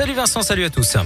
Salut Vincent, salut à tous.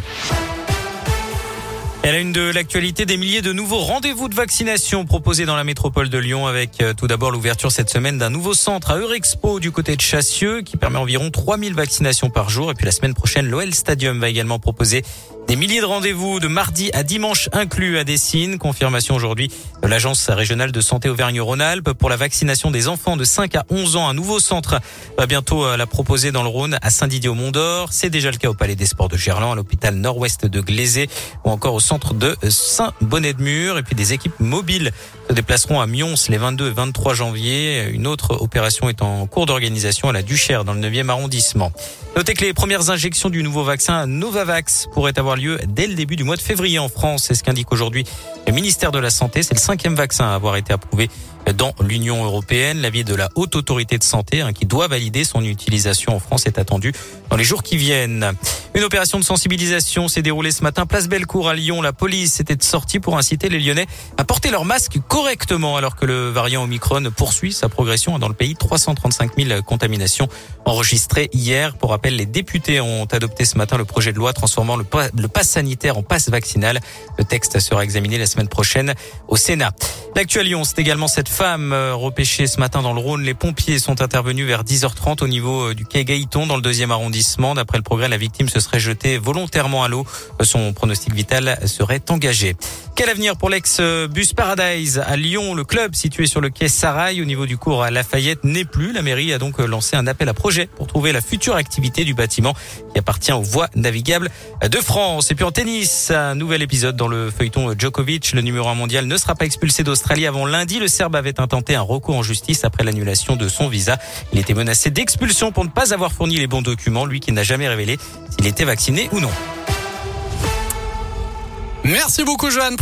Elle a une de l'actualité des milliers de nouveaux rendez-vous de vaccination proposés dans la métropole de Lyon avec euh, tout d'abord l'ouverture cette semaine d'un nouveau centre à Eurexpo du côté de Chassieux qui permet environ 3000 vaccinations par jour et puis la semaine prochaine l'OL Stadium va également proposer des milliers de rendez-vous de mardi à dimanche inclus à Dessine. Confirmation aujourd'hui de l'Agence régionale de santé Auvergne-Rhône-Alpes pour la vaccination des enfants de 5 à 11 ans. Un nouveau centre va bientôt euh, la proposer dans le Rhône à Saint-Didier-au-Mont-d'Or. C'est déjà le cas au Palais des Sports de Gerland, à l'hôpital nord-ouest de Glazé ou encore au centre de Saint-Bonnet-de-Mur. Et puis des équipes mobiles se déplaceront à Mions les 22 et 23 janvier. Une autre opération est en cours d'organisation à la Duchère dans le 9e arrondissement. Notez que les premières injections du nouveau vaccin Novavax pourraient avoir lieu dès le début du mois de février en France. C'est ce qu'indique aujourd'hui le ministère de la Santé. C'est le cinquième vaccin à avoir été approuvé dans l'Union européenne. L'avis de la haute autorité de santé hein, qui doit valider son utilisation en France est attendu dans les jours qui viennent. Une opération de sensibilisation s'est déroulée ce matin place Bellecour à Lyon. La police était sortie pour inciter les Lyonnais à porter leur masque correctement alors que le variant Omicron poursuit sa progression dans le pays. 335 000 contaminations enregistrées hier. Pour rappel, les députés ont adopté ce matin le projet de loi transformant le, le pass sanitaire en passe vaccinal. Le texte sera examiné la semaine prochaine au Sénat. L'actu Lyon, c'est également cette femme euh, repêchée ce matin dans le Rhône. Les pompiers sont intervenus vers 10h30 au niveau euh, du quai Gaïton dans le deuxième arrondissement. D'après le progrès, la victime se serait jetée volontairement à l'eau. Son pronostic vital serait engagé. Quel avenir pour l'ex-Bus Paradise à Lyon? Le club situé sur le quai Sarail au niveau du cours à Lafayette n'est plus. La mairie a donc lancé un appel à projet pour trouver la future activité du bâtiment qui appartient aux voies navigables de France. Et puis en tennis, un nouvel épisode dans le feuilleton Djokovic. Le numéro 1 mondial ne sera pas expulsé d'Australie avant lundi. Le Serbe avait intenté un recours en justice après l'annulation de son visa. Il était menacé d'expulsion pour ne pas avoir fourni les bons documents, lui qui n'a jamais révélé s'il était vacciné ou non. Merci beaucoup, Joanne.